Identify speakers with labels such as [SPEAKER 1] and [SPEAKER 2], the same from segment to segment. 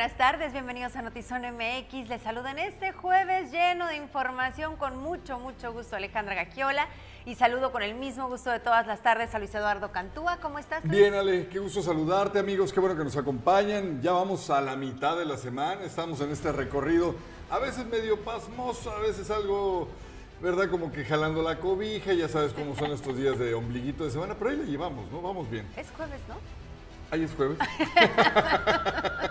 [SPEAKER 1] buenas tardes, bienvenidos a Notizón MX. Les saludan este jueves lleno de información con mucho, mucho gusto Alejandra Gaquiola y saludo con el mismo gusto de todas las tardes a Luis Eduardo Cantúa. ¿Cómo estás? Luis?
[SPEAKER 2] Bien, Ale, qué gusto saludarte amigos, qué bueno que nos acompañan. Ya vamos a la mitad de la semana, estamos en este recorrido, a veces medio pasmoso, a veces algo, ¿verdad? Como que jalando la cobija, ya sabes cómo son estos días de ombliguito de semana, pero ahí le llevamos, ¿no? Vamos bien.
[SPEAKER 1] Es jueves, ¿no?
[SPEAKER 2] Ahí es jueves.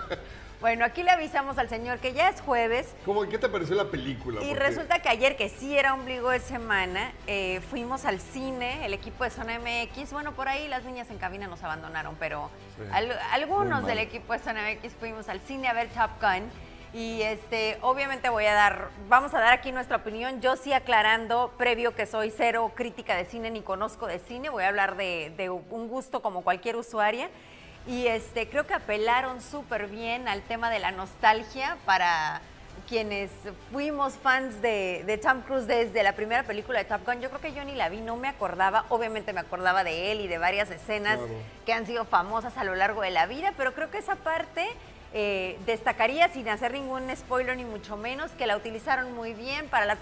[SPEAKER 1] Bueno, aquí le avisamos al señor que ya es jueves.
[SPEAKER 2] ¿Cómo, ¿Qué te pareció la película?
[SPEAKER 1] Y resulta que ayer, que sí era ombligo de semana, eh, fuimos al cine, el equipo de Zona MX. Bueno, por ahí las niñas en cabina nos abandonaron, pero
[SPEAKER 2] Sí,
[SPEAKER 1] al- algunos del equipo de Zona MX fuimos al cine a ver Top Gun. Y este, obviamente voy a dar, vamos a dar aquí nuestra opinión. Yo sí aclarando, previo que soy cero crítica de cine ni conozco de cine, voy a hablar de, de un gusto como cualquier usuaria. Y este, creo que apelaron súper bien al tema de la nostalgia para quienes fuimos fans de, de Tom Cruise desde la primera película de Top Gun. Yo creo que yo ni la vi, no me acordaba. Obviamente me acordaba de él y de varias escenas
[SPEAKER 2] Claro.
[SPEAKER 1] que han sido famosas a lo largo de la vida, pero creo que esa parte eh, destacaría sin hacer ningún spoiler ni mucho menos, que la utilizaron muy bien para las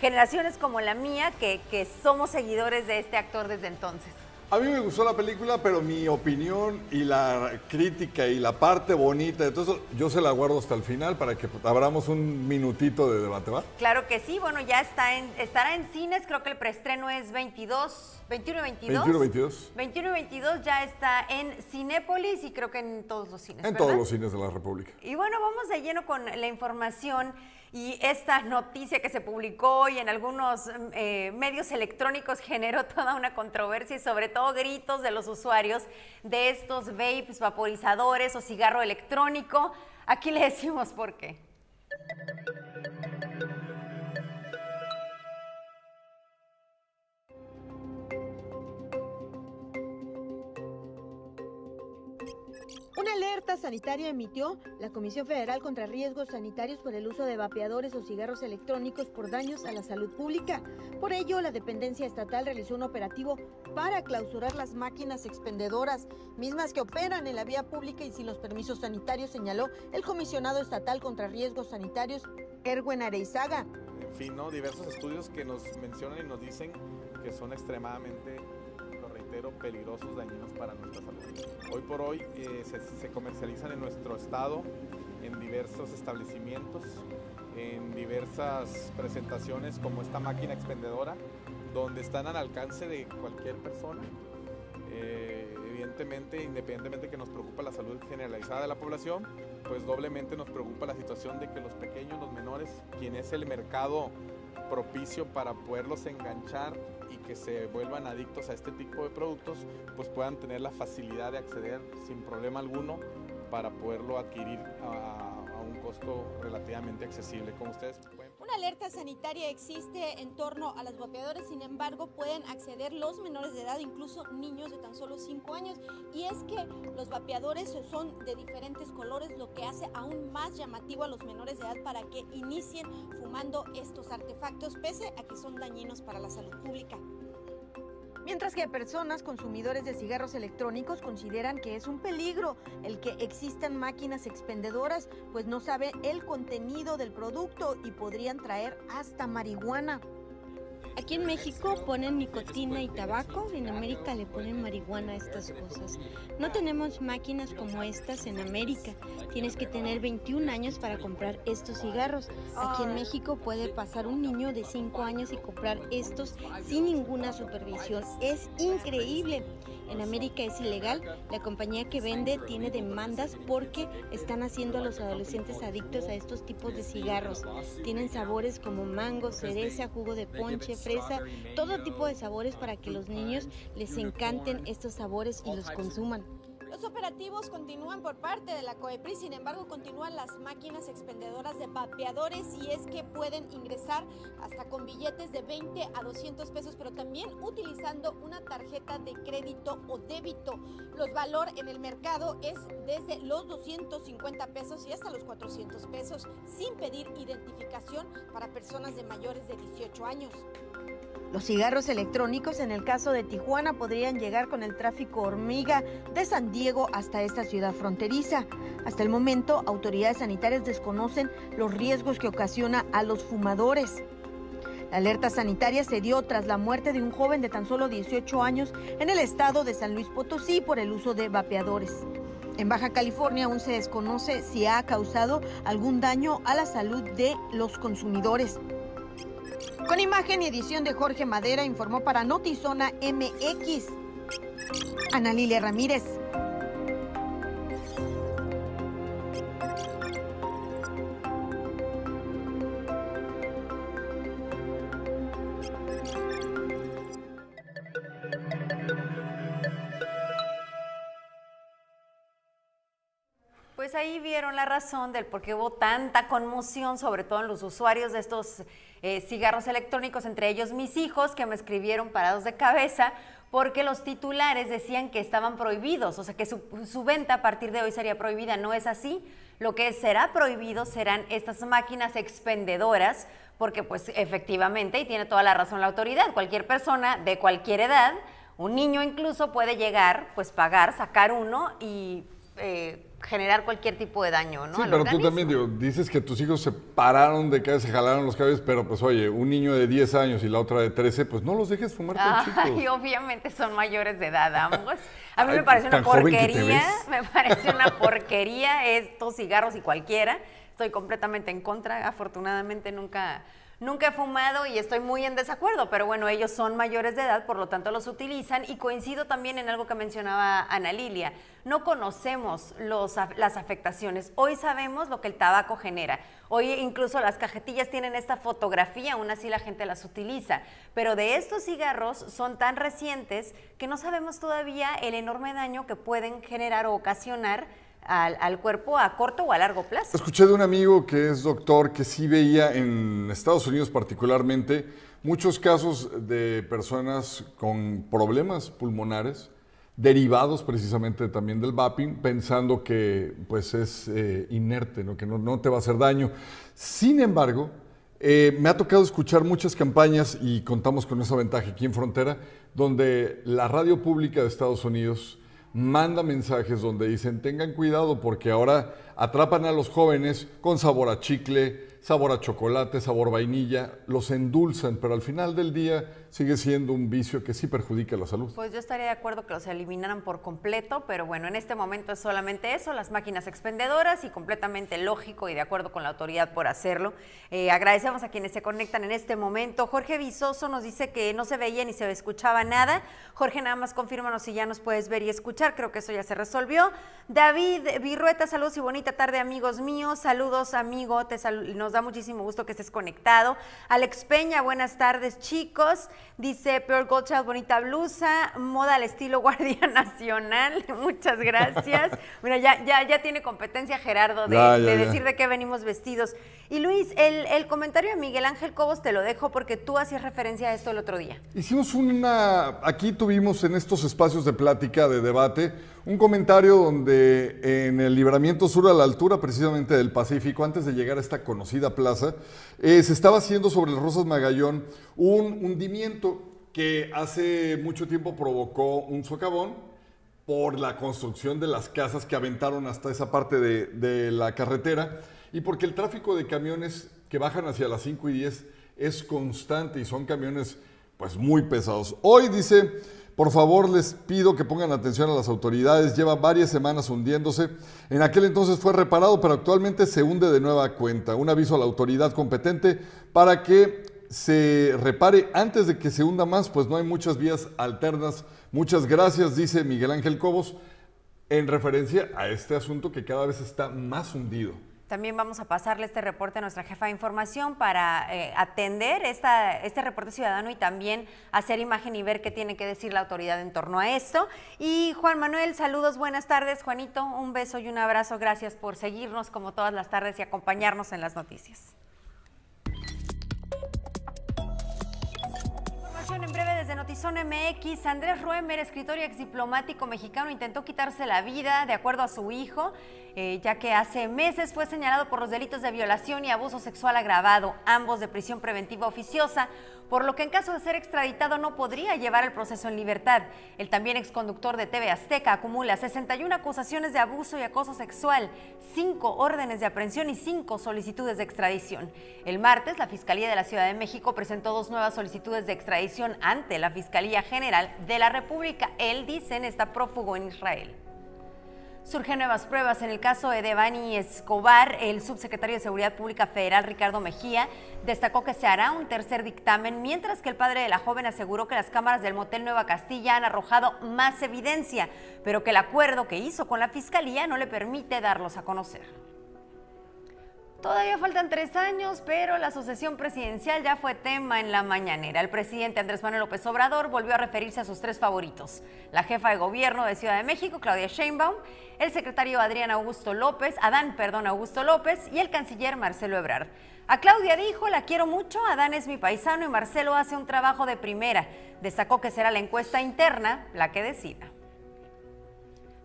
[SPEAKER 1] generaciones como la mía, que, que somos seguidores de este actor desde entonces.
[SPEAKER 2] A mí me gustó la película, pero mi opinión y la crítica y la parte bonita de todo eso, yo se la guardo hasta el final para que abramos un minutito de debate, ¿va?
[SPEAKER 1] Claro que sí, bueno, ya está en, estará en cines, creo que el preestreno es 22, 21 y 22.
[SPEAKER 2] 21 22.
[SPEAKER 1] 21 y 22 ya está en Cinépolis y creo que en todos los cines.
[SPEAKER 2] En
[SPEAKER 1] ¿verdad?
[SPEAKER 2] todos los cines de la República.
[SPEAKER 1] Y bueno, vamos de lleno con la información y esta noticia que se publicó hoy en algunos mm, eh, medios electrónicos generó toda una controversia y sobre todo gritos de los usuarios de estos vapes, vaporizadores o cigarro electrónico. Aquí le decimos por qué.
[SPEAKER 3] Una alerta sanitaria emitió la Comisión Federal contra Riesgos Sanitarios por el uso de vapeadores o cigarros electrónicos por daños a la salud pública. Por ello, la dependencia estatal realizó un operativo para clausurar las máquinas expendedoras, mismas que operan en la vía pública y sin los permisos sanitarios, señaló el comisionado estatal contra riesgos sanitarios, Erwin Areizaga.
[SPEAKER 4] en fin, ¿no? diversos estudios que nos mencionan y nos dicen que son extremadamente, reitero, peligrosos, dañinos para nuestra salud. Hoy por hoy eh, se, se comercializan en nuestro estado en diversos establecimientos, en diversas presentaciones como esta máquina expendedora, donde están al alcance de cualquier persona. Eh, evidentemente, independientemente que nos preocupa la salud generalizada de la población, pues doblemente nos preocupa la situación de que los pequeños, los menores, quien es el mercado propicio para poderlos enganchar y que se vuelvan adictos a este tipo de productos, pues puedan tener la facilidad de acceder sin problema alguno para poderlo adquirir a, a un costo relativamente accesible. Como ustedes
[SPEAKER 5] Alerta sanitaria existe en torno a los vapeadores, sin embargo pueden acceder los menores de edad, incluso niños de tan solo 5 años. Y es que los vapeadores son de diferentes colores, lo que hace aún más llamativo a los menores de edad para que inicien fumando estos artefactos, pese a que son dañinos para la salud pública.
[SPEAKER 3] Mientras que personas consumidores de cigarros electrónicos consideran que es un peligro el que existan máquinas expendedoras, pues no sabe el contenido del producto y podrían traer hasta marihuana.
[SPEAKER 6] Aquí en México ponen nicotina y tabaco, en América le ponen marihuana a estas cosas. No tenemos máquinas como estas en América. Tienes que tener 21 años para comprar estos cigarros. Aquí en México puede pasar un niño de 5 años y comprar estos sin ninguna supervisión. Es increíble. En América es ilegal. La compañía que vende tiene demandas porque están haciendo a los adolescentes adictos a estos tipos de cigarros. Tienen sabores como mango, cereza, jugo de ponche, fresa, todo tipo de sabores para que los niños les encanten estos sabores y los consuman.
[SPEAKER 5] Los operativos continúan por parte de la COEPRI, sin embargo continúan las máquinas expendedoras de vapeadores y es que pueden ingresar hasta con billetes de 20 a 200 pesos, pero también utilizando una tarjeta de crédito o débito. Los valor en el mercado es desde los 250 pesos y hasta los 400 pesos sin pedir identificación para personas de mayores de 18 años.
[SPEAKER 3] Los cigarros electrónicos en el caso de Tijuana podrían llegar con el tráfico hormiga de San Diego hasta esta ciudad fronteriza. Hasta el momento, autoridades sanitarias desconocen los riesgos que ocasiona a los fumadores. La alerta sanitaria se dio tras la muerte de un joven de tan solo 18 años en el estado de San Luis Potosí por el uso de vapeadores. En Baja California aún se desconoce si ha causado algún daño a la salud de los consumidores. Con imagen y edición de Jorge Madera informó para Notizona MX. Ana Lilia Ramírez.
[SPEAKER 1] Pues ahí vieron la razón del por qué hubo tanta conmoción, sobre todo en los usuarios de estos eh, cigarros electrónicos, entre ellos mis hijos, que me escribieron parados de cabeza, porque los titulares decían que estaban prohibidos, o sea que su, su venta a partir de hoy sería prohibida. No es así. Lo que será prohibido serán estas máquinas expendedoras, porque pues efectivamente, y tiene toda la razón la autoridad, cualquier persona de cualquier edad, un niño incluso puede llegar, pues pagar, sacar uno y... Eh, generar cualquier tipo de daño, ¿no?
[SPEAKER 2] Sí, pero tú también digo, dices que tus hijos se pararon de cabeza, se jalaron los cabellos, pero pues oye, un niño de 10 años y la otra de 13, pues no los dejes fumar tan chicos.
[SPEAKER 1] obviamente son mayores de edad ambos. A mí
[SPEAKER 2] Ay,
[SPEAKER 1] me parece una porquería, me parece una porquería estos cigarros y cualquiera. Estoy completamente en contra, afortunadamente nunca nunca he fumado y estoy muy en desacuerdo, pero bueno, ellos son mayores de edad, por lo tanto los utilizan y coincido también en algo que mencionaba Ana Lilia. No conocemos los, las afectaciones. Hoy sabemos lo que el tabaco genera. Hoy incluso las cajetillas tienen esta fotografía, aún así la gente las utiliza. Pero de estos cigarros son tan recientes que no sabemos todavía el enorme daño que pueden generar o ocasionar al, cuerpo a corto o a largo plazo.
[SPEAKER 2] Escuché de un amigo que es doctor que sí veía en Estados Unidos particularmente muchos casos de personas con problemas pulmonares derivados precisamente también del vaping, pensando que pues es eh, inerte, ¿no? que no, no te va a hacer daño. Sin embargo, eh, me ha tocado escuchar muchas campañas y contamos con esa ventaja aquí en Frontera, donde la radio pública de Estados Unidos manda mensajes donde dicen tengan cuidado porque ahora atrapan a los jóvenes con sabor a chicle, sabor a chocolate, sabor vainilla, los endulzan, pero al final del día sigue siendo un vicio que sí perjudica la salud.
[SPEAKER 1] Pues yo estaría de acuerdo que los eliminaran por completo, pero bueno, en este momento es solamente eso, las máquinas expendedoras y completamente lógico y de acuerdo con la autoridad por hacerlo. Eh, agradecemos a quienes se conectan en este momento. Jorge Vizoso nos dice que no se veía ni se escuchaba nada. Jorge, nada más confírmanos si ya nos puedes ver y escuchar, creo que eso ya se resolvió. David Virrueta, saludos y bonita tarde, amigos míos. Saludos, amigo, te sal- nos da muchísimo gusto que estés conectado. Alex Peña, buenas tardes, chicos. Dice Peor Goldchild, bonita blusa, moda al estilo Guardia Nacional. Muchas gracias. Mira, ya, ya, ya tiene competencia Gerardo de,
[SPEAKER 2] Ya, ya,
[SPEAKER 1] de decir de qué venimos vestidos. Y Luis, el, el comentario de Miguel Ángel Cobos te lo dejo porque tú hacías referencia a esto el otro día.
[SPEAKER 2] Hicimos una, aquí tuvimos en estos espacios de plática, de debate, un comentario donde en el libramiento sur a la altura precisamente del Pacífico, antes de llegar a esta conocida plaza, eh, se estaba haciendo sobre el Rosas Magallón un hundimiento que hace mucho tiempo provocó un socavón por la construcción de las casas que aventaron hasta esa parte de, de la carretera y porque el tráfico de camiones que bajan hacia las 5 y 10 es constante y son camiones pues muy pesados. Hoy dice, por favor les pido que pongan atención a las autoridades, lleva varias semanas hundiéndose. En aquel entonces fue reparado, pero actualmente se hunde de nueva cuenta. Un aviso a la autoridad competente para que se repare antes de que se hunda más, pues no hay muchas vías alternas. Muchas gracias, dice Miguel Ángel Cobos, en referencia a este asunto que cada vez está más hundido.
[SPEAKER 1] También vamos a pasarle este reporte a nuestra jefa de información para eh, atender esta, este reporte ciudadano y también hacer imagen y ver qué tiene que decir la autoridad en torno a esto. Y Juan Manuel, saludos, buenas tardes. Juanito, un beso y un abrazo. Gracias por seguirnos como todas las tardes y acompañarnos en las noticias. Información en breve desde Notizón MX, Andrés Ruemer, escritor y ex diplomático mexicano, intentó quitarse la vida de acuerdo a su hijo, eh, ya que hace meses fue señalado por los delitos de violación y abuso sexual agravado, ambos de prisión preventiva oficiosa por lo que en caso de ser extraditado no podría llevar el proceso en libertad. El también exconductor de TV Azteca acumula 61 acusaciones de abuso y acoso sexual, 5 órdenes de aprehensión y 5 solicitudes de extradición. El martes, la Fiscalía de la Ciudad de México presentó dos nuevas solicitudes de extradición ante la Fiscalía General de la República. Él, dicen, está prófugo en Israel. Surgen nuevas pruebas en el caso de Devani Escobar. El subsecretario de Seguridad Pública Federal, Ricardo Mejía, destacó que se hará un tercer dictamen, mientras que el padre de la joven aseguró que las cámaras del motel Nueva Castilla han arrojado más evidencia, pero que el acuerdo que hizo con la Fiscalía no le permite darlos a conocer. Todavía faltan tres años, pero la sucesión presidencial ya fue tema en la mañanera. El presidente Andrés Manuel López Obrador volvió a referirse a sus tres favoritos. La jefa de gobierno de Ciudad de México, Claudia Sheinbaum, el secretario Adrián Augusto López, Adán, perdón, Augusto López y el canciller Marcelo Ebrard. A Claudia dijo, la quiero mucho, Adán es mi paisano y Marcelo hace un trabajo de primera. Destacó que será la encuesta interna la que decida.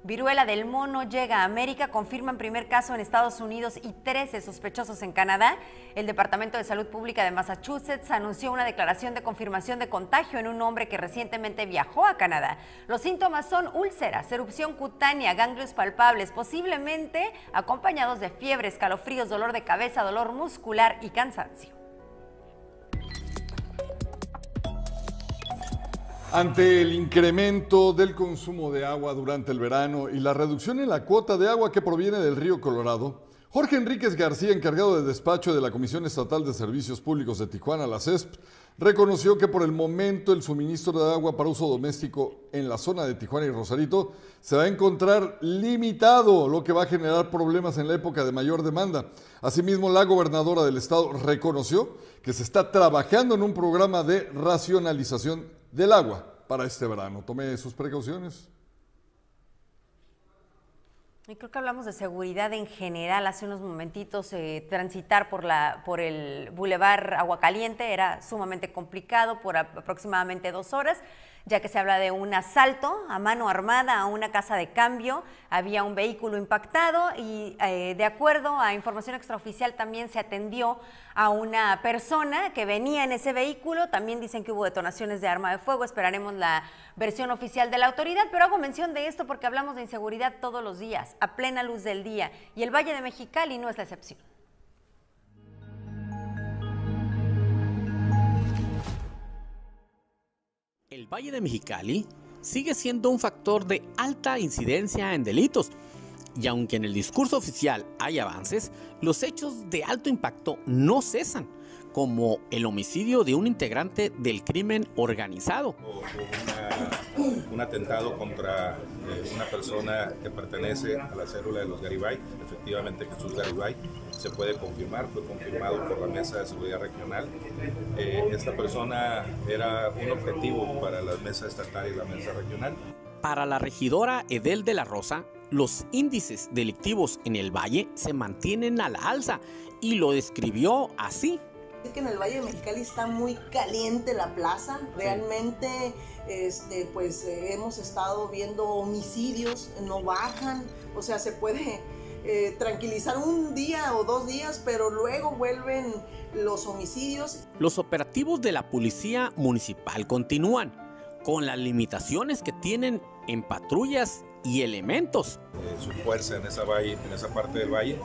[SPEAKER 1] Viruela del mono llega a América, confirman primer caso en Estados Unidos y 13 sospechosos en Canadá. El Departamento de Salud Pública de Massachusetts anunció una declaración de confirmación de contagio en un hombre que recientemente viajó a Canadá. Los síntomas son úlceras, erupción cutánea, ganglios palpables, posiblemente acompañados de fiebre, escalofríos, dolor de cabeza, dolor muscular y cansancio.
[SPEAKER 2] Ante el incremento del consumo de agua durante el verano y la reducción en la cuota de agua que proviene del río Colorado, Jorge Enríquez García, encargado de despacho de la Comisión Estatal de Servicios Públicos de Tijuana, la CESP, reconoció que por el momento el suministro de agua para uso doméstico en la zona de Tijuana y Rosarito se va a encontrar limitado, lo que va a generar problemas en la época de mayor demanda. Asimismo, la gobernadora del estado reconoció que se está trabajando en un programa de racionalización del agua para este verano. Tome sus precauciones.
[SPEAKER 1] Y creo que hablamos de seguridad en general. Hace unos momentitos eh, transitar por, la, por el bulevar Aguacaliente era sumamente complicado por aproximadamente dos horas ya que se habla de un asalto a mano armada a una casa de cambio. Había un vehículo impactado y eh, de acuerdo a información extraoficial también se atendió a una persona que venía en ese vehículo. También dicen que hubo detonaciones de arma de fuego. Esperaremos la versión oficial de la autoridad, pero hago mención de esto porque hablamos de inseguridad todos los días, a plena luz del día, y el Valle de Mexicali no es la excepción.
[SPEAKER 7] El Valle de Mexicali sigue siendo un factor de alta incidencia en delitos. Y aunque en el discurso oficial hay avances, los hechos de alto impacto no cesan como el homicidio de un integrante del crimen organizado.
[SPEAKER 8] un atentado contra eh, una persona que pertenece a la célula de los Garibay, efectivamente Jesús Garibay, se puede confirmar, fue confirmado por la Mesa de Seguridad Regional. Eh, esta persona era un objetivo para la Mesa Estatal y la Mesa Regional.
[SPEAKER 7] Para la regidora Edel de la Rosa, los índices delictivos en el valle se mantienen a la alza y lo describió así
[SPEAKER 9] que en el Valle de Mexicali está muy caliente la plaza. Realmente, este, pues eh, hemos estado viendo homicidios, no bajan. O sea, se puede eh, tranquilizar un día o dos días, pero luego vuelven los homicidios.
[SPEAKER 7] Los operativos de la policía municipal continúan con las limitaciones que tienen en patrullas y elementos.
[SPEAKER 8] Eh, su fuerza en esa, valle, en esa parte del valle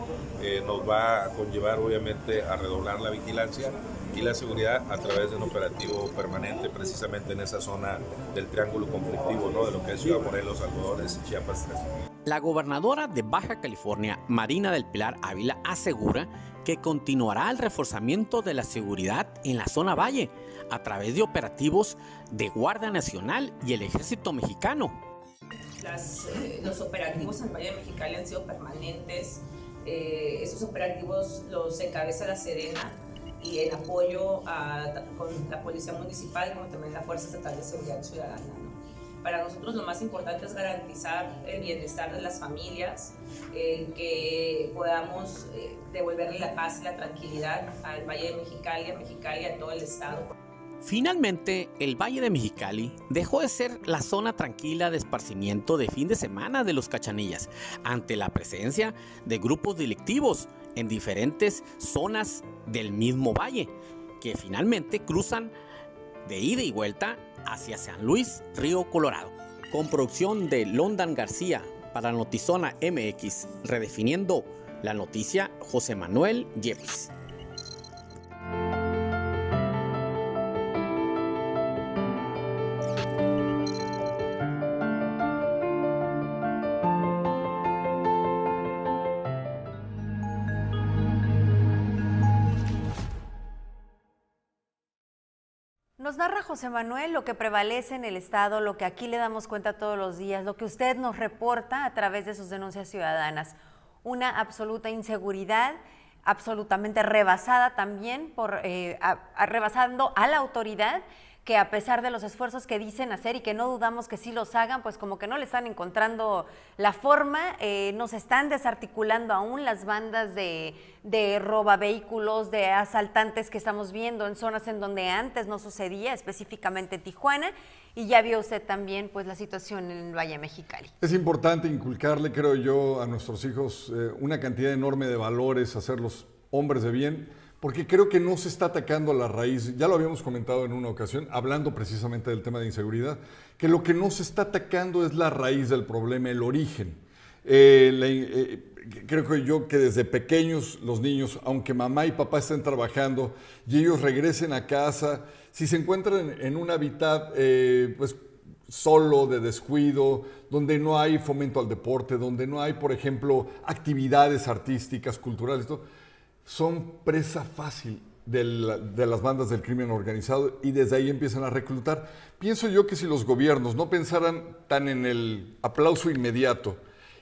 [SPEAKER 8] eh, nos va a conllevar obviamente a redoblar la vigilancia y la seguridad a través de un operativo permanente precisamente en esa zona del triángulo conflictivo ¿no? de lo que es Ciudad Morelos, Algodones y Chiapas 3.
[SPEAKER 7] La gobernadora de Baja California, Marina del Pilar Ávila, asegura que continuará el reforzamiento de la seguridad en la zona valle a través de operativos de Guardia Nacional y el Ejército Mexicano
[SPEAKER 10] eh, los operativos en Valle de Mexicali han sido permanentes. Eh, esos operativos los encabeza la Serena y en apoyo con la Policía Municipal como también la Fuerza Estatal de Seguridad Ciudadana. Para nosotros lo más importante es garantizar el bienestar de las familias, el que podamos eh, devolverle la paz y la tranquilidad al Valle de Mexicali, a Mexicali, a todo el Estado.
[SPEAKER 7] Finalmente, el Valle de Mexicali dejó de ser la zona tranquila de esparcimiento de fin de semana de los cachanillas ante la presencia de grupos delictivos en diferentes zonas del mismo valle, que finalmente cruzan de ida y vuelta hacia San Luis, Río Colorado. Con producción de Londan García para Notizona MX, redefiniendo la noticia José Manuel Yepes.
[SPEAKER 1] José Manuel lo que prevalece en el Estado, lo que aquí le damos cuenta todos los días, lo que usted nos reporta a través de sus denuncias ciudadanas. Una absoluta inseguridad, absolutamente rebasada también, por, eh, a- rebasando a la autoridad que a pesar de los esfuerzos que dicen hacer y que no dudamos que sí los hagan, pues como que no le están encontrando la forma, eh, nos están desarticulando aún las bandas de, de roba vehículos, de asaltantes que estamos viendo en zonas en donde antes no sucedía, específicamente en Tijuana, y ya vio usted también pues la situación en el Valle Mexicali.
[SPEAKER 2] Es importante inculcarle, creo yo, a nuestros hijos eh, una cantidad enorme de valores, hacerlos hombres de bien, porque creo que no se está atacando a la raíz. Ya lo habíamos comentado en una ocasión, hablando precisamente del tema de inseguridad, que lo que no se está atacando es la raíz del problema, el origen. Eh, eh, creo que yo que desde pequeños los niños, aunque mamá y papá estén trabajando y ellos regresen a casa, si se encuentran en un hábitat, eh, pues solo, de descuido, donde no hay fomento al deporte, donde no hay, por ejemplo, actividades artísticas, culturales, todo, son presa fácil de, la- de las bandas del crimen organizado y desde ahí empiezan a reclutar. Pienso yo que si los gobiernos no pensaran tan en el aplauso inmediato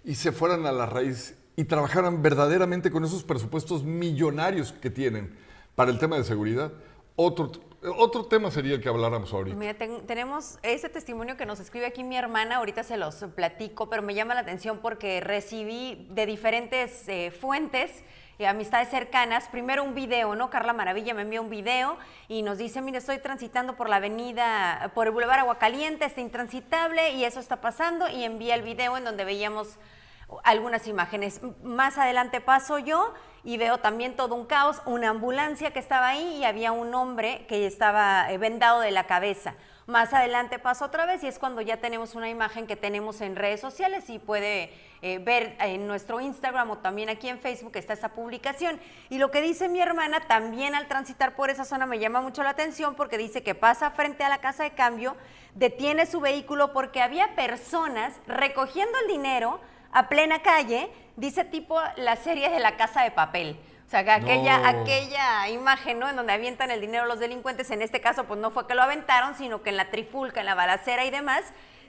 [SPEAKER 2] y se fueran a la raíz y trabajaran verdaderamente con esos presupuestos millonarios que tienen para el tema de seguridad, otro, otro tema sería el que habláramos ahorita.
[SPEAKER 1] Mira, ten- tenemos ese testimonio que nos escribe aquí mi hermana, ahorita se los platico, pero me llama la atención porque recibí de diferentes eh, fuentes, eh, amistades cercanas, primero un video, ¿no? Carla Maravilla me envió un video y nos dice, mire, estoy transitando por la avenida, por el Boulevard Aguacaliente, está intransitable y eso está pasando y envía el video en donde veíamos algunas imágenes. Más adelante paso yo y veo también todo un caos, una ambulancia que estaba ahí y había un hombre que estaba eh, vendado de la cabeza. Más adelante paso otra vez y es cuando ya tenemos una imagen que tenemos en redes sociales y puede eh, ver en nuestro Instagram o también aquí en Facebook está esa publicación. Y lo que dice mi hermana también al transitar por esa zona me llama mucho la atención porque dice que pasa frente a la casa de cambio, detiene su vehículo porque había personas recogiendo el dinero a plena calle, dice tipo la serie de la casa de papel. O sea, que aquella,
[SPEAKER 2] No.
[SPEAKER 1] aquella imagen, ¿no? En donde avientan el dinero los delincuentes, en este caso, pues no fue que lo aventaron, sino que en la trifulca, en la balacera y demás,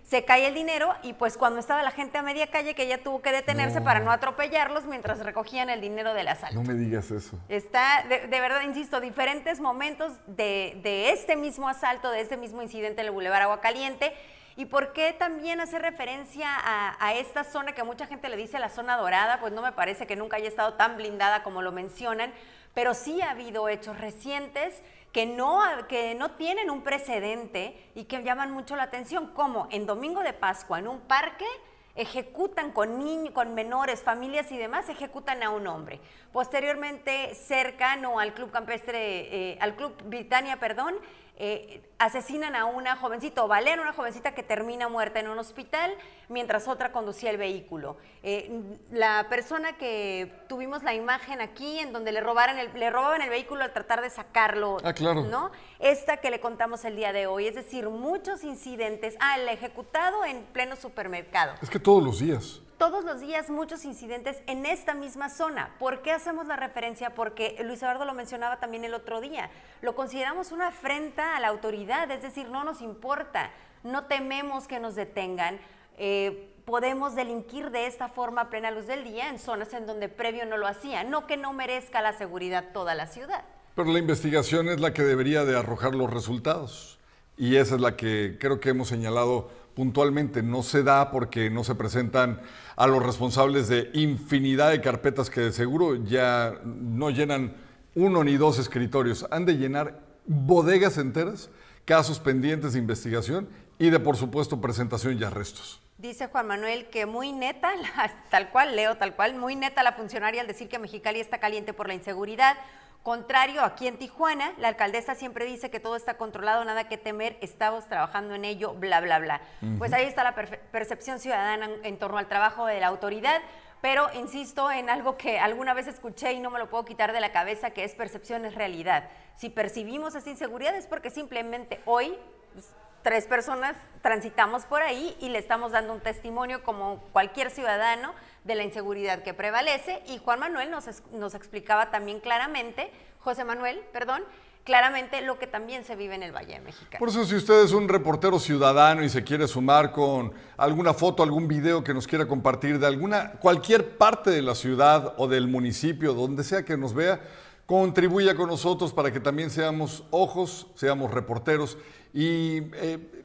[SPEAKER 1] se cae el dinero y pues cuando estaba la gente a media calle que ella tuvo que detenerse
[SPEAKER 2] No.
[SPEAKER 1] para no atropellarlos mientras recogían el dinero del asalto.
[SPEAKER 2] No me digas eso.
[SPEAKER 1] Está, de, de verdad, insisto, diferentes momentos de, de este mismo asalto, de este mismo incidente en el Boulevard Agua Caliente. ¿Y por qué también hacer referencia a, a esta zona que mucha gente le dice la zona dorada? Pues no me parece que nunca haya estado tan blindada como lo mencionan, pero sí ha habido hechos recientes que no, que no tienen un precedente y que llaman mucho la atención, como en Domingo de Pascua, en un parque, ejecutan con niños, con menores, familias y demás, ejecutan a un hombre. Posteriormente, cercano al Club Campestre, eh, al Club Britannia, perdón, eh, asesinan a una jovencita o balean a una jovencita que termina muerta en un hospital mientras otra conducía el vehículo. Eh, la persona que tuvimos la imagen aquí en donde le, robaran el, le robaban el vehículo al tratar de sacarlo,
[SPEAKER 2] Ah, claro.
[SPEAKER 1] ¿no? Esta que le contamos el día de hoy, es decir, muchos incidentes. Ah, el ejecutado en pleno supermercado.
[SPEAKER 2] Es que todos los días.
[SPEAKER 1] Todos los días muchos incidentes en esta misma zona. ¿Por qué hacemos la referencia? Porque Luis Eduardo lo mencionaba también el otro día. Lo consideramos una afrenta a la autoridad, es decir, no nos importa, no tememos que nos detengan. Eh, podemos delinquir de esta forma a plena luz del día en zonas en donde previo no lo hacía. No que no merezca la seguridad toda la ciudad.
[SPEAKER 2] Pero la investigación es la que debería de arrojar los resultados. Y esa es la que creo que hemos señalado puntualmente. No se da porque no se presentan a los responsables de infinidad de carpetas que de seguro ya no llenan uno ni dos escritorios. Han de llenar bodegas enteras casos pendientes de investigación y de, por supuesto, presentación y arrestos.
[SPEAKER 1] Dice Juan Manuel que muy neta, tal cual, leo tal cual, muy neta la funcionaria al decir que Mexicali está caliente por la inseguridad. Contrario, aquí en Tijuana, la alcaldesa siempre dice que todo está controlado, nada que temer, estamos trabajando en ello, bla, bla, bla. Pues ahí está la percepción ciudadana en torno al trabajo de la autoridad pero insisto en algo que alguna vez escuché y no me lo puedo quitar de la cabeza, que es percepción es realidad. Si percibimos esa inseguridad es porque simplemente hoy pues, tres personas transitamos por ahí y le estamos dando un testimonio como cualquier ciudadano de la inseguridad que prevalece y Juan Manuel nos, explicaba también claramente, José Manuel, perdón, claramente lo que también se vive en el Valle de México.
[SPEAKER 2] Por eso si usted es un reportero ciudadano y se quiere sumar con alguna foto, algún video que nos quiera compartir de alguna, cualquier parte de la ciudad o del municipio, donde sea que nos vea, contribuya con nosotros para que también seamos ojos, seamos reporteros y, eh,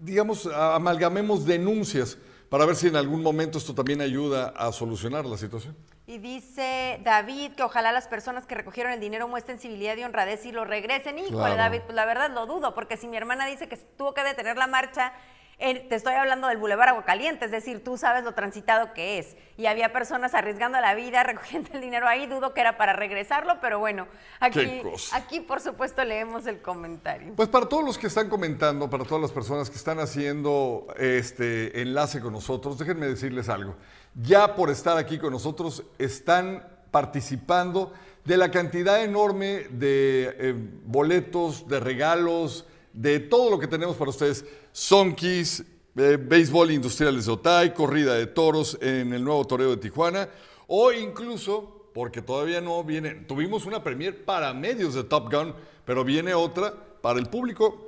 [SPEAKER 2] digamos, amalgamemos denuncias para ver si en algún momento esto también ayuda a solucionar la situación.
[SPEAKER 1] Y dice David que ojalá las personas que recogieron el dinero muestren civilidad y honradez y lo regresen. Híjole, David, pues la verdad lo dudo, porque si mi hermana dice que tuvo que detener la marcha, te estoy hablando del Boulevard Agua Caliente, es decir, tú sabes lo transitado que es. Y había personas arriesgando la vida, recogiendo el dinero ahí, dudo que era para regresarlo, pero bueno, aquí, aquí por supuesto leemos el comentario.
[SPEAKER 2] Pues para todos los que están comentando, para todas las personas que están haciendo este enlace con nosotros, déjenme decirles algo ya por estar aquí con nosotros están participando de la cantidad enorme de eh, boletos, de regalos, de todo lo que tenemos para ustedes. Sonkis, eh, béisbol industriales de Otay, corrida de toros en el nuevo toreo de Tijuana, o incluso, porque todavía no viene, tuvimos una premier para medios de Top Gun, pero viene otra para el público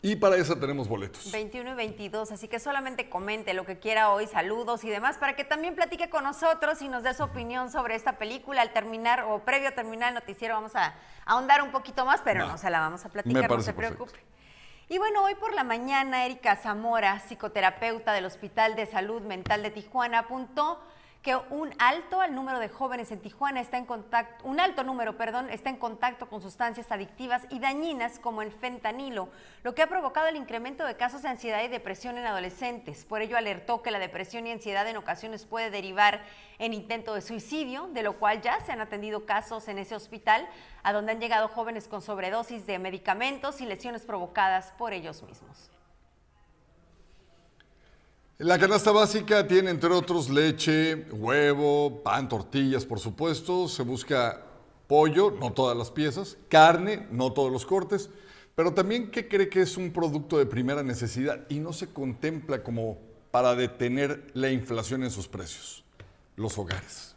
[SPEAKER 2] y para eso tenemos boletos.
[SPEAKER 1] 21 y 22, así que solamente comente lo que quiera hoy, saludos y demás, para que también platique con nosotros y nos dé su opinión sobre esta película. Al terminar o previo a terminar el noticiero vamos a ahondar un poquito más, pero no, se la vamos a platicar, no se preocupe. Y bueno, hoy por la mañana Erika Zamora, psicoterapeuta del Hospital de Salud Mental de Tijuana, apuntó que un alto al número de jóvenes en Tijuana está en contacto, un alto número, perdón, está en contacto con sustancias adictivas y dañinas como el fentanilo, lo que ha provocado el incremento de casos de ansiedad y depresión en adolescentes. Por ello alertó que la depresión y ansiedad en ocasiones puede derivar en intento de suicidio, de lo cual ya se han atendido casos en ese hospital, a donde han llegado jóvenes con sobredosis de medicamentos y lesiones provocadas por ellos mismos.
[SPEAKER 2] La canasta básica tiene, entre otros, leche, huevo, pan, tortillas, por supuesto. Se busca pollo, no todas las piezas, carne, no todos los cortes, pero también que cree que es un producto de primera necesidad y no se contempla como para detener la inflación en sus precios. Los hogares.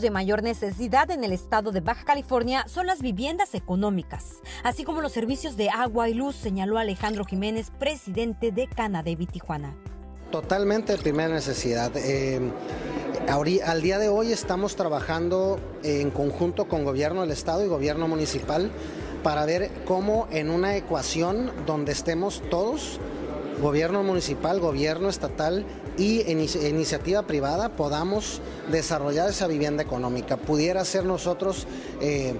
[SPEAKER 11] De mayor necesidad en el estado de Baja California son las viviendas económicas, así como los servicios de agua y luz, señaló Alejandro Jiménez, presidente de Canadevi Tijuana.
[SPEAKER 12] Totalmente de primera necesidad. Eh, al día de hoy estamos trabajando en conjunto con gobierno del estado y gobierno municipal para ver cómo en una ecuación donde estemos todos, gobierno municipal, gobierno estatal y iniciativa privada podamos desarrollar esa vivienda económica. Pudiera ser nosotros eh,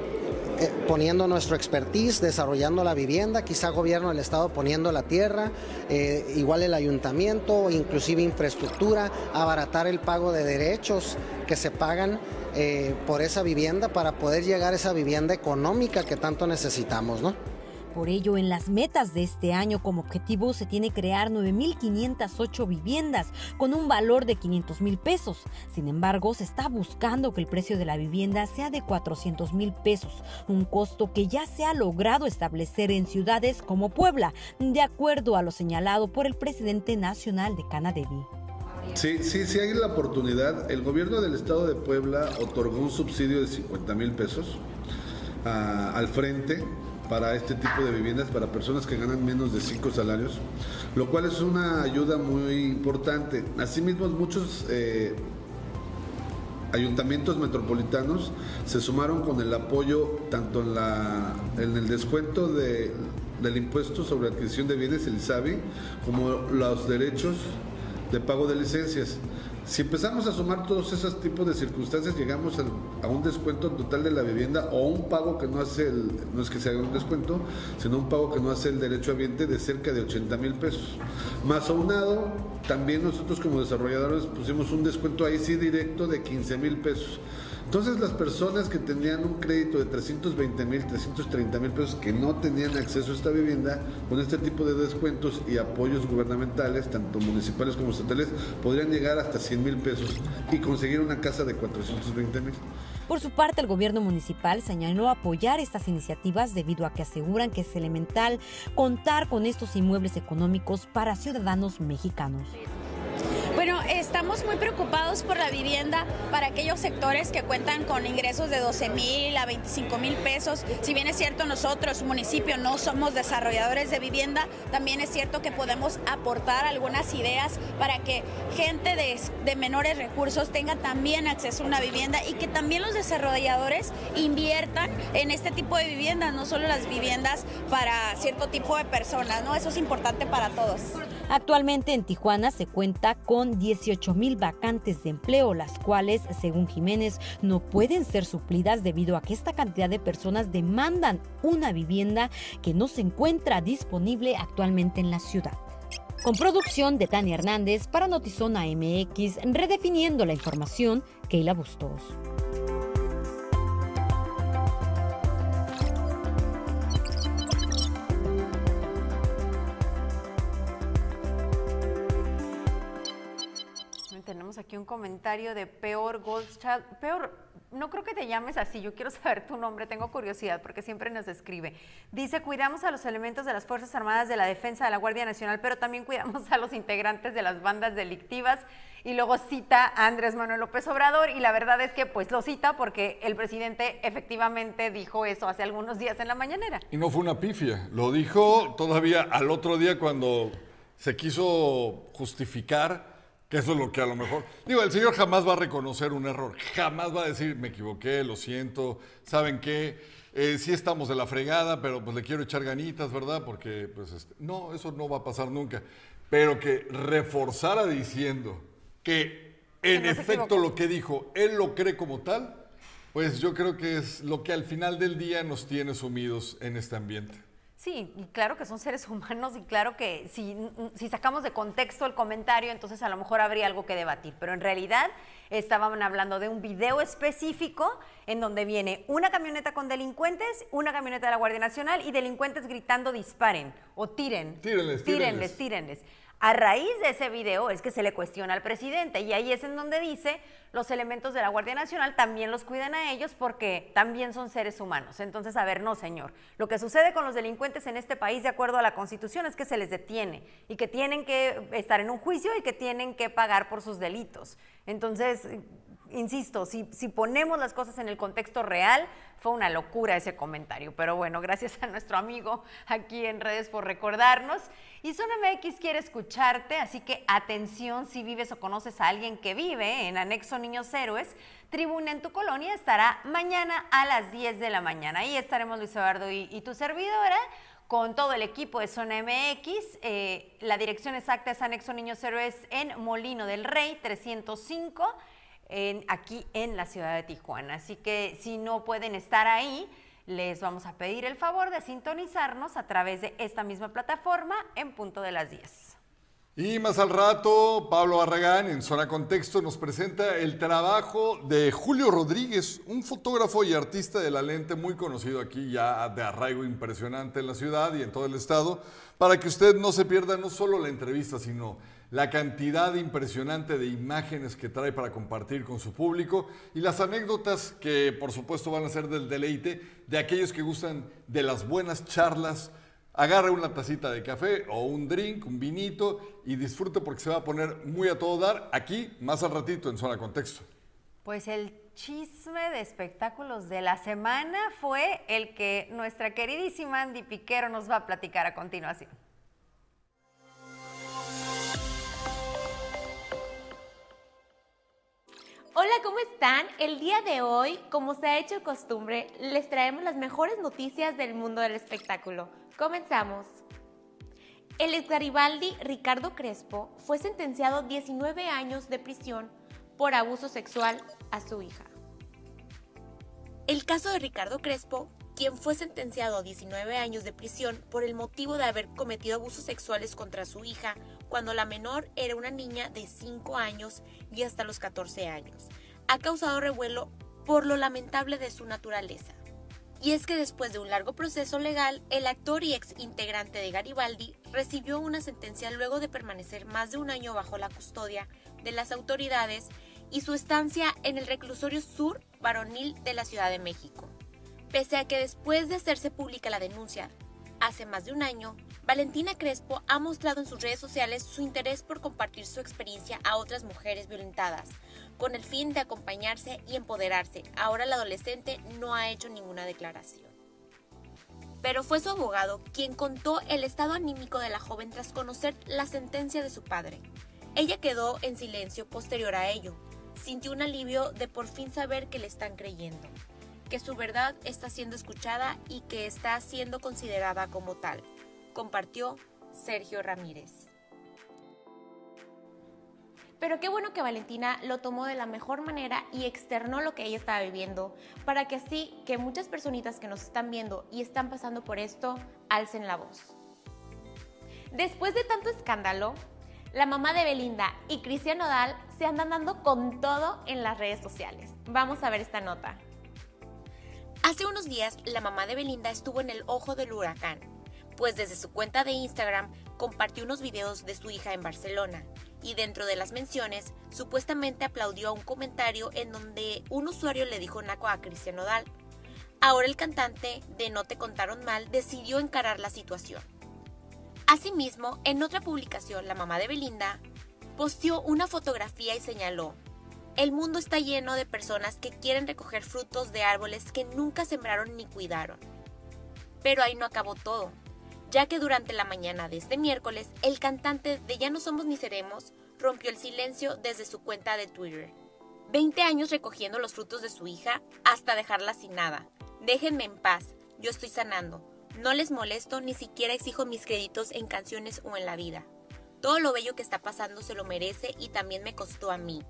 [SPEAKER 12] eh, poniendo nuestro expertise, desarrollando la vivienda, quizá gobierno del estado poniendo la tierra, eh, igual el ayuntamiento, inclusive infraestructura, abaratar el pago de derechos que se pagan por esa vivienda para poder llegar a esa vivienda económica que tanto necesitamos, ¿no?
[SPEAKER 11] Por ello, en las metas de este año como objetivo se tiene crear 9.508 viviendas con un valor de 500 mil pesos. Sin embargo, se está buscando que el precio de la vivienda sea de 400 mil pesos, un costo que ya se ha logrado establecer en ciudades como Puebla, de acuerdo a lo señalado por el presidente nacional de Canadevi.
[SPEAKER 13] Sí, sí, sí hay la oportunidad. El gobierno del estado de Puebla otorgó un subsidio de 50 mil pesos ah, al frente para este tipo de viviendas para personas que ganan menos de cinco salarios, lo cual es una ayuda muy importante. Asimismo, muchos, eh, ayuntamientos metropolitanos se sumaron con el apoyo tanto en, la, en el descuento de, del impuesto sobre adquisición de bienes, el ISABI, como los derechos de pago de licencias. Si empezamos a sumar todos esos tipos de circunstancias, llegamos a, un descuento total de la vivienda o un pago que no hace, el, no es que se haga un descuento, sino un pago que no hace el derecho ambiente de cerca de 80 mil pesos. Más aunado, también nosotros como desarrolladores pusimos un descuento ahí sí directo de 15 mil pesos. Entonces las personas que tenían un crédito de 320 mil, 330 mil pesos que no tenían acceso a esta vivienda, con este tipo de descuentos y apoyos gubernamentales, tanto municipales como estatales, podrían llegar hasta 100 mil pesos y conseguir una casa de 420 mil.
[SPEAKER 11] Por su parte, el gobierno municipal señaló apoyar estas iniciativas debido a que aseguran que es elemental contar con estos inmuebles económicos para ciudadanos mexicanos.
[SPEAKER 14] Bueno, estamos muy preocupados por la vivienda para aquellos sectores que cuentan con ingresos de 12 mil a 25 mil pesos. Si bien es cierto, nosotros, municipio, no somos desarrolladores de vivienda, también es cierto que podemos aportar algunas ideas para que gente de, de menores recursos tenga también acceso a una vivienda y que también los desarrolladores inviertan en este tipo de viviendas, no solo las viviendas para cierto tipo de personas, ¿no? Eso es importante para todos.
[SPEAKER 11] Actualmente en Tijuana se cuenta con 18 mil vacantes de empleo, las cuales, según Jiménez, no pueden ser suplidas debido a que esta cantidad de personas demandan una vivienda que no se encuentra disponible actualmente en la ciudad. Con producción de Tania Hernández para Notizona MX, redefiniendo la información, Keila Bustos.
[SPEAKER 1] Aquí un comentario de Peor Goldchild. Peor, no creo que te llames así, yo quiero saber tu nombre, tengo curiosidad porque siempre nos escribe. Dice, cuidamos a los elementos de las Fuerzas Armadas de la Defensa de la Guardia Nacional, pero también cuidamos a los integrantes de las bandas delictivas. Y luego cita a Andrés Manuel López Obrador y la verdad es que pues lo cita porque el presidente efectivamente dijo eso hace algunos días en la mañanera.
[SPEAKER 2] Y no fue una pifia, lo dijo todavía al otro día cuando se quiso justificar que eso es lo que a lo mejor. Digo, el Señor jamás va a reconocer un error. Jamás va a decir, me equivoqué, lo siento. ¿Saben qué? Eh, sí estamos de la fregada, pero pues le quiero echar ganitas, ¿verdad? Porque, pues, este, no, eso no va a pasar nunca. Pero que reforzara diciendo que en efecto lo que dijo, él lo cree como tal, pues yo creo que es lo que al final del día nos tiene sumidos en este ambiente.
[SPEAKER 1] Sí, y claro que son seres humanos y claro que si, si, sacamos de contexto el comentario, entonces a lo mejor habría algo que debatir, pero en realidad estaban hablando de un video específico en donde viene una camioneta con delincuentes, una camioneta de la Guardia Nacional y delincuentes gritando disparen o tiren.
[SPEAKER 2] Tírenles,
[SPEAKER 1] tírenles. tírenles. A raíz de ese video es que se le cuestiona al presidente y ahí es en donde dice los elementos de la Guardia Nacional también los cuidan a ellos porque también son seres humanos. Entonces, a ver, no, señor. Lo que sucede con los delincuentes en este país, de acuerdo a la Constitución, es que se les detiene y que tienen que estar en un juicio y que tienen que pagar por sus delitos. Entonces, insisto, si, si, ponemos las cosas en el contexto real, fue una locura ese comentario. Pero bueno, gracias a nuestro amigo aquí en redes por recordarnos. Y Zona MX quiere escucharte, así que atención si vives o conoces a alguien que vive en Anexo Niños Héroes. Tribuna en tu colonia estará mañana a las 10 de la mañana. Ahí estaremos Luis Eduardo y, tu servidora con todo el equipo de Zona MX. Eh, la dirección exacta es Anexo Niños Héroes en Molino del Rey 305 aquí en la ciudad de Tijuana. Así que si no pueden estar ahí, les vamos a pedir el favor de sintonizarnos a través de esta misma plataforma en punto de las 10.
[SPEAKER 2] Y más al rato, Pablo Barragán en Zona Contexto nos presenta el trabajo de Julio Rodríguez, un fotógrafo y artista de la lente muy conocido aquí ya de arraigo impresionante en la ciudad y en todo el estado, para que usted no se pierda no solo la entrevista, sino la cantidad impresionante de imágenes que trae para compartir con su público y las anécdotas que por supuesto van a ser del deleite de aquellos que gustan de las buenas charlas. Agarre una tacita de café o un drink, un vinito y disfrute porque se va a poner muy a todo dar aquí más al ratito en Zona Contexto.
[SPEAKER 1] Pues el chisme de espectáculos de la semana fue el que nuestra queridísima Andy Piquero nos va a platicar a continuación.
[SPEAKER 15] Hola ¿cómo están? El día de hoy, como se ha hecho costumbre, les traemos las mejores noticias del mundo del espectáculo. Comenzamos. El ex Garibaldi Ricardo Crespo fue sentenciado a 19 años de prisión por abuso sexual a su hija. El caso de Ricardo Crespo, quien fue sentenciado a 19 años de prisión por el motivo de haber cometido abusos sexuales contra su hija cuando la menor era una niña de 5 años y hasta los 14 años, ha causado revuelo por lo lamentable de su naturaleza. Y es que después de un largo proceso legal, el actor y ex integrante de Garibaldi recibió una sentencia luego de permanecer más de un año bajo la custodia de las autoridades y su estancia en el reclusorio sur varonil de la Ciudad de México. Pese a que después de hacerse pública la denuncia, hace más de un año, Valentina Crespo ha mostrado en sus redes sociales su interés por compartir su experiencia a otras mujeres violentadas, con el fin de acompañarse y empoderarse. Ahora la adolescente no ha hecho ninguna declaración. Pero fue su abogado quien contó el estado anímico de la joven tras conocer la sentencia de su padre. Ella quedó en silencio posterior a ello, sintió un alivio de por fin saber que le están creyendo, que su verdad está siendo escuchada y que está siendo considerada como tal, compartió Sergio Ramírez. Pero qué bueno que Valentina lo tomó de la mejor manera y externó lo que ella estaba viviendo, para que así que muchas personitas que nos están viendo y están pasando por esto, alcen la voz. Después de tanto escándalo, la mamá de Belinda y Cristian Nodal se andan dando con todo en las redes sociales. Vamos a ver esta nota. Hace unos días, la mamá de Belinda estuvo en el ojo del huracán, pues desde su cuenta de Instagram compartió unos videos de su hija en Barcelona y dentro de las menciones supuestamente aplaudió a un comentario en donde un usuario le dijo naco a Cristian Nodal. Ahora el cantante de No te contaron mal decidió encarar la situación Asimismo, en otra publicación, la mamá de Belinda posteó una fotografía y señaló, el mundo está lleno de personas que quieren recoger frutos de árboles que nunca sembraron ni cuidaron. Pero ahí no acabó todo, ya que durante la mañana de este miércoles, el cantante de Ya no somos ni seremos rompió el silencio desde su cuenta de Twitter. 20 años recogiendo los frutos de su hija hasta dejarla sin nada. Déjenme en paz, yo estoy sanando. No les molesto ni siquiera exijo mis créditos en canciones o en la vida. Todo lo bello que está pasando se lo merece y también me costó a mí.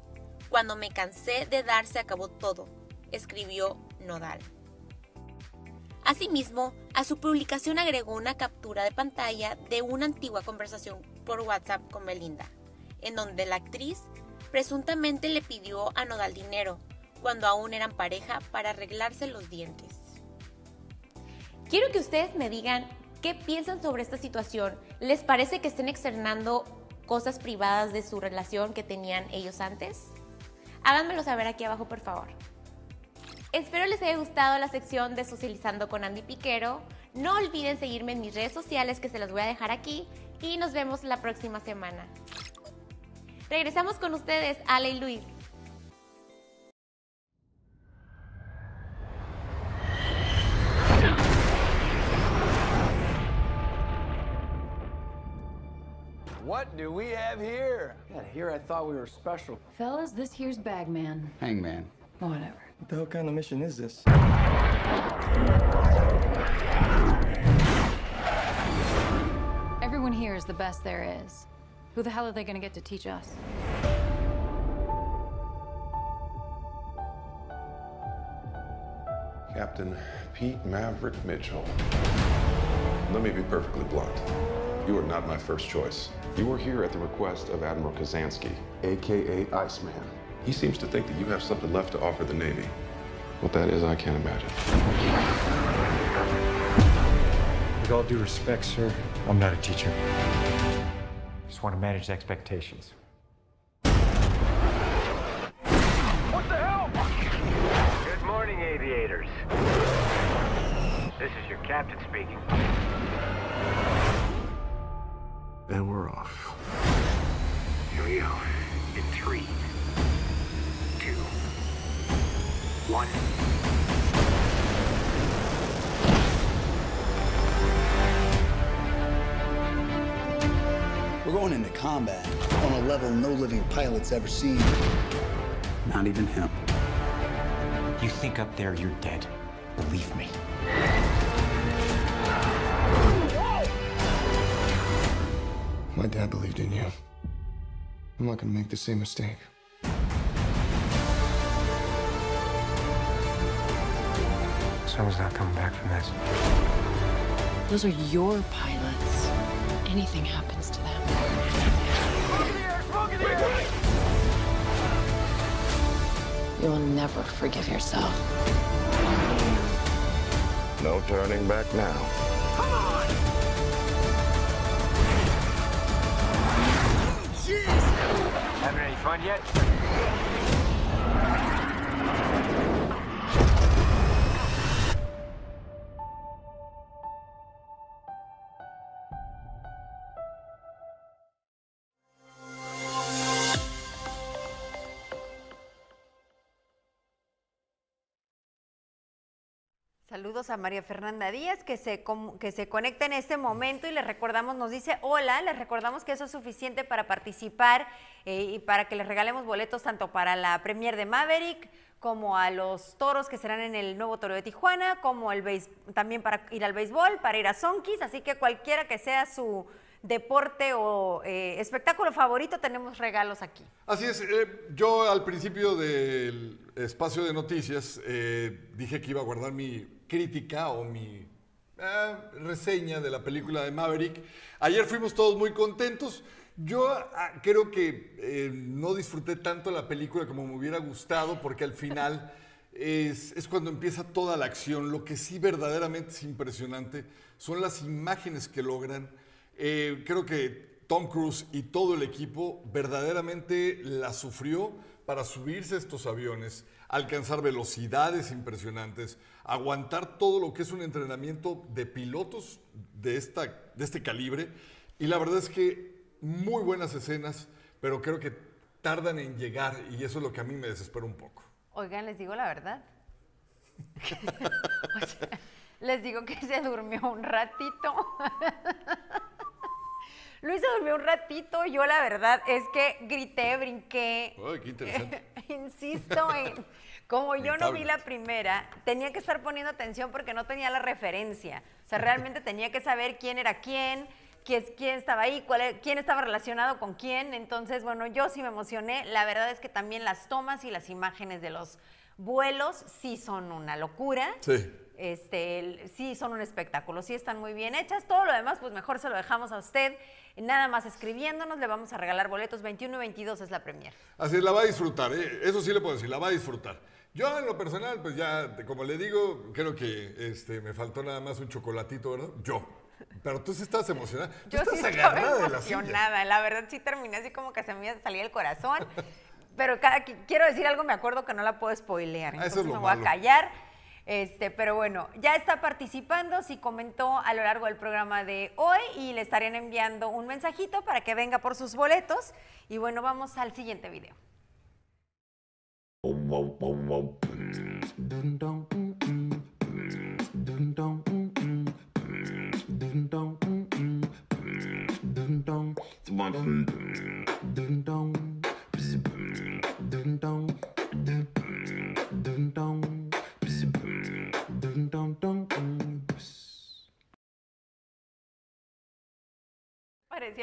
[SPEAKER 15] Cuando me cansé de dar se acabó todo, escribió Nodal. Asimismo, a su publicación agregó una captura de pantalla de una antigua conversación por WhatsApp con Belinda, en donde la actriz presuntamente le pidió a Nodal dinero, cuando aún eran pareja, para arreglarse los dientes. Quiero que ustedes me digan qué piensan sobre esta situación. ¿Les parece que estén externando cosas privadas de su relación que tenían ellos antes? Háganmelo saber aquí abajo, por favor. Espero les haya gustado la sección de Socializando con Andy Piquero. No olviden seguirme en mis redes sociales que se las voy a dejar aquí y nos vemos la próxima semana. Regresamos con ustedes, Ale y Luis.
[SPEAKER 16] What do we have here?
[SPEAKER 17] Yeah, here I thought we were special.
[SPEAKER 18] Fellas, this here's Bagman.
[SPEAKER 17] Hangman.
[SPEAKER 18] Whatever.
[SPEAKER 17] What the hell kind of mission is this?
[SPEAKER 18] Everyone here is the best there is. Who the hell are they gonna get to teach us?
[SPEAKER 19] Captain Pete Maverick Mitchell. Let me be perfectly blunt. You are not my first choice. You are here at the request of Admiral Kazansky, aka Iceman. He seems to think that you have something left to offer the Navy. What that is, I can't imagine.
[SPEAKER 20] With all due respect, sir, I'm not a teacher. Just want to manage expectations.
[SPEAKER 21] What the hell? Good morning, aviators. This is your captain speaking.
[SPEAKER 19] And we're off.
[SPEAKER 21] Here we go. In three, one.
[SPEAKER 22] We're going into combat on a level no living pilot's ever seen.
[SPEAKER 23] Not even him.
[SPEAKER 20] You think up there you're dead. Believe me.
[SPEAKER 22] My dad believed in you. I'm not gonna make the same mistake.
[SPEAKER 20] Someone's not coming back from this.
[SPEAKER 18] Those are your pilots. Anything happens to them. You'll never forgive yourself.
[SPEAKER 22] No turning back now. Come on! Jeez!
[SPEAKER 16] Having any fun yet?
[SPEAKER 1] Saludos a María Fernanda Díaz que se, que se conecta en este momento y les recordamos, nos dice hola, les recordamos que eso es suficiente para participar eh, y para que les regalemos boletos tanto para la premier de Maverick como a los toros que serán en el nuevo toro de Tijuana, como el béis- también para ir al béisbol, para ir a Sonkis, así que cualquiera que sea su deporte o eh, espectáculo favorito, tenemos regalos aquí.
[SPEAKER 2] Así es, eh, yo al principio del espacio de noticias eh, dije que iba a guardar mi crítica o mi eh, reseña de la película de Maverick. Ayer fuimos todos muy contentos. Yo ah, creo que eh, no disfruté tanto la película como me hubiera gustado porque al final es, cuando empieza toda la acción. Lo que sí verdaderamente es impresionante son las imágenes que logran. Eh, creo que Tom Cruise y todo el equipo verdaderamente la sufrió para subirse a estos aviones, alcanzar velocidades impresionantes, aguantar todo lo que es un entrenamiento de pilotos de, esta, de este calibre. Y la verdad es que muy buenas escenas, pero creo que tardan en llegar y eso es lo que a mí me desespera un poco.
[SPEAKER 1] Oigan, les digo la verdad. Les digo que se durmió un ratito. Luis se durmió un ratito. Yo la verdad es que grité, brinqué.
[SPEAKER 2] Ay, qué interesante.
[SPEAKER 1] Insisto en, como yo no vi la primera, tenía que estar poniendo atención porque no tenía la referencia. O sea, realmente tenía que saber quién era quién, quién, quién estaba ahí, cuál era- quién estaba relacionado con quién. Entonces, bueno, yo sí me emocioné. La verdad es que también las tomas y las imágenes de los vuelos sí son una locura.
[SPEAKER 2] Sí.
[SPEAKER 1] Este, sí son un espectáculo, sí están muy bien hechas. Todo lo demás, pues mejor se lo dejamos a usted. Nada más escribiéndonos, le vamos a regalar boletos. 21 y 22 es la premier.
[SPEAKER 2] Así es, la va a disfrutar, ¿eh? eso sí le puedo decir, la va a disfrutar. Yo en lo personal, pues ya, como le digo, creo que este, me faltó nada más un chocolatito, ¿verdad? Yo. Pero tú sí estás emocionada. Tú
[SPEAKER 1] Yo sí
[SPEAKER 2] estás
[SPEAKER 1] estaba
[SPEAKER 2] agarrada de la
[SPEAKER 1] emocionada, la verdad sí terminé así como que se me salía el corazón. Pero cada quiero decir algo, me acuerdo que no la puedo spoilear.
[SPEAKER 2] Ah, eso
[SPEAKER 1] Entonces
[SPEAKER 2] es lo
[SPEAKER 1] me voy a callar. Este, pero bueno, ya está participando, sí comentó a lo largo del programa de hoy y le estarían enviando un mensajito para que venga por sus boletos. Y bueno, vamos al siguiente video.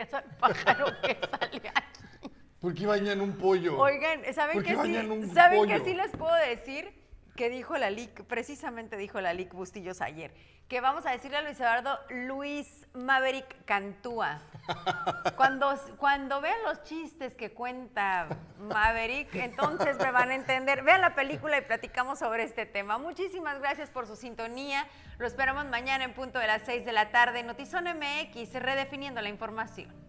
[SPEAKER 1] Parecía el pájaro que salía.
[SPEAKER 2] ¿Por qué bañan un pollo?
[SPEAKER 1] Oigan, ¿saben
[SPEAKER 2] ¿Por
[SPEAKER 1] qué
[SPEAKER 2] qué
[SPEAKER 1] sí? ¿Saben qué sí les puedo decir? Que dijo la LIC, precisamente dijo la LIC Bustillos ayer, que vamos a decirle a Luis Eduardo Luis Maverick Cantúa. Cuando, cuando vean los chistes que cuenta Maverick, entonces me van a entender. Vean la película y platicamos sobre este tema. Muchísimas gracias por su sintonía. Lo esperamos mañana en punto de las 6 de la tarde. Notizón MX, redefiniendo la información.